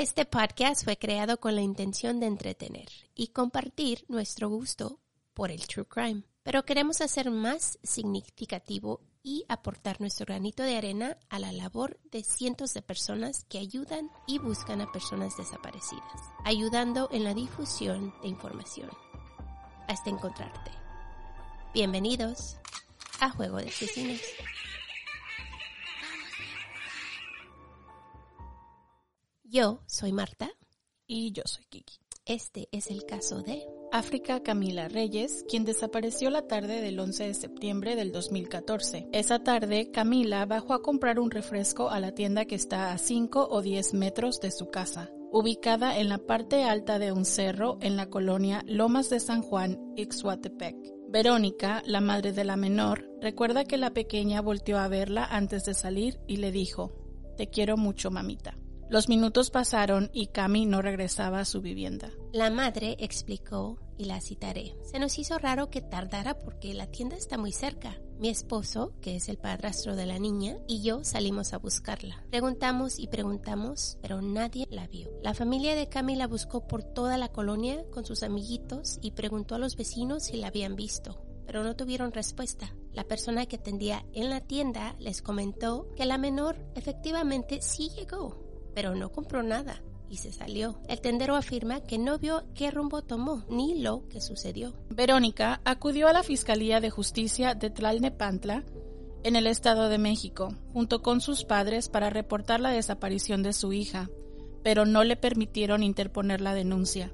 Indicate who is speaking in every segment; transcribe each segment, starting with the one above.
Speaker 1: Este podcast fue creado con la intención de entretener y compartir nuestro gusto por el true crime, pero queremos hacer más significativo y aportar nuestro granito de arena a la labor de cientos de personas que ayudan y buscan a personas desaparecidas, ayudando en la difusión de información. Hasta encontrarte. Bienvenidos a Juego de Asesinos. Yo soy Marta.
Speaker 2: Y yo soy Kiki.
Speaker 1: Este es el caso de
Speaker 2: África Camila Reyes, quien desapareció la tarde del 11 de septiembre del 2014. Esa tarde, Camila bajó a comprar un refresco a la tienda que está a 5 o 10 metros de su casa, ubicada en la parte alta de un cerro en la colonia Lomas de San Juan, Ixhuatepec. Verónica, la madre de la menor, recuerda que la pequeña volteó a verla antes de salir y le dijo, Te quiero mucho, mamita. Los minutos pasaron y Cami no regresaba a su vivienda.
Speaker 1: La madre explicó, y la citaré, se nos hizo raro que tardara porque la tienda está muy cerca. Mi esposo, que es el padrastro de la niña, y yo salimos a buscarla. Preguntamos y preguntamos, pero nadie la vio. La familia de Cami la buscó por toda la colonia con sus amiguitos y preguntó a los vecinos si la habían visto pero no tuvieron respuesta. La persona que atendía en la tienda les comentó que la menor efectivamente sí llegó, pero no compró nada y se salió. El tendero afirma que no vio qué rumbo tomó ni lo que sucedió.
Speaker 2: Verónica acudió a la Fiscalía de Justicia de Tlalnepantla en el Estado de México, junto con sus padres para reportar la desaparición de su hija, pero no le permitieron interponer la denuncia.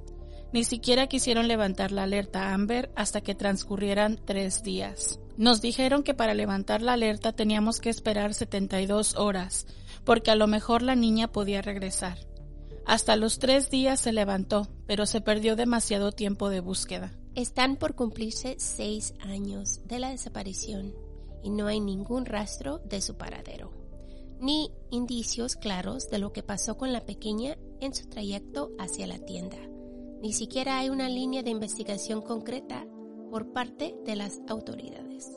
Speaker 2: Ni siquiera quisieron levantar la alerta Amber hasta que transcurrieran tres días. Nos dijeron que para levantar la alerta teníamos que esperar 72 horas, porque a lo mejor la niña podía regresar. Hasta los tres días se levantó, pero se perdió demasiado tiempo de búsqueda.
Speaker 1: Están por cumplirse seis años de la desaparición y no hay ningún rastro de su paradero, ni indicios claros de lo que pasó con la pequeña en su trayecto hacia la tienda. Ni siquiera hay una línea de investigación concreta por parte de las autoridades.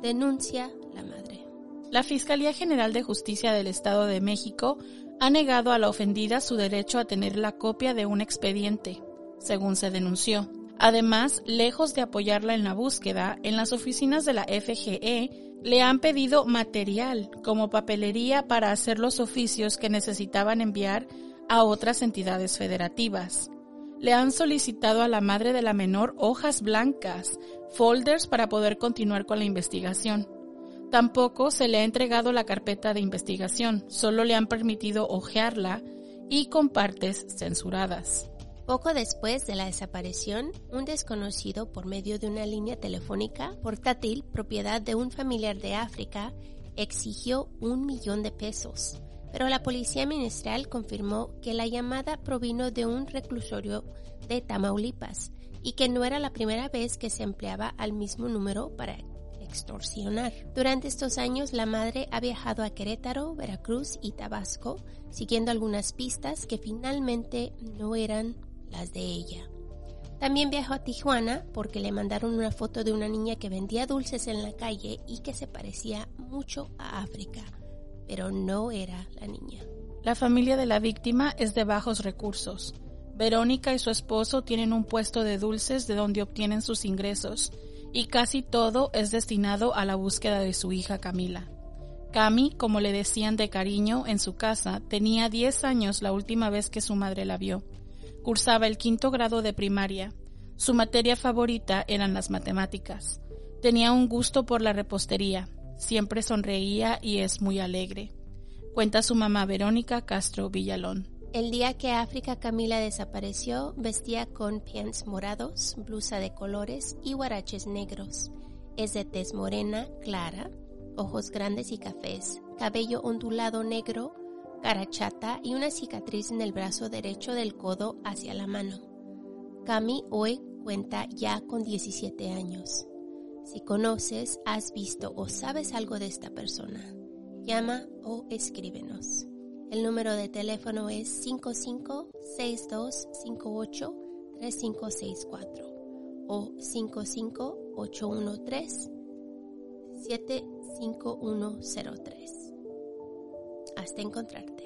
Speaker 1: Denuncia la madre.
Speaker 2: La Fiscalía General de Justicia del Estado de México ha negado a la ofendida su derecho a tener la copia de un expediente, según se denunció. Además, lejos de apoyarla en la búsqueda, en las oficinas de la FGE le han pedido material como papelería para hacer los oficios que necesitaban enviar a otras entidades federativas. Le han solicitado a la madre de la menor hojas blancas, folders para poder continuar con la investigación. Tampoco se le ha entregado la carpeta de investigación, solo le han permitido hojearla y con partes censuradas.
Speaker 1: Poco después de la desaparición, un desconocido por medio de una línea telefónica portátil propiedad de un familiar de África exigió un millón de pesos, pero la policía ministerial confirmó que la llamada provino de un reclusorio de Tamaulipas y que no era la primera vez que se empleaba al mismo número para extorsionar. Durante estos años la madre ha viajado a Querétaro, Veracruz y Tabasco, siguiendo algunas pistas que finalmente no eran las de ella. También viajó a Tijuana porque le mandaron una foto de una niña que vendía dulces en la calle y que se parecía mucho a África, pero no era la niña.
Speaker 2: La familia de la víctima es de bajos recursos. Verónica y su esposo tienen un puesto de dulces de donde obtienen sus ingresos y casi todo es destinado a la búsqueda de su hija Camila. Cami, como le decían de cariño en su casa, tenía 10 años la última vez que su madre la vio. Cursaba el quinto grado de primaria. Su materia favorita eran las matemáticas. Tenía un gusto por la repostería. Siempre sonreía y es muy alegre. Cuenta su mamá Verónica Castro Villalón.
Speaker 1: El día que África Camila desapareció, vestía con pants morados, blusa de colores y guaraches negros. Es de tez morena, clara, ojos grandes y cafés, cabello ondulado negro, cara chata y una cicatriz en el brazo derecho del codo hacia la mano. Cami hoy cuenta ya con 17 años. Si conoces, has visto o sabes algo de esta persona, llama o escríbenos. El número de teléfono es 5562583564 o 55813-75103. Hasta encontrarte.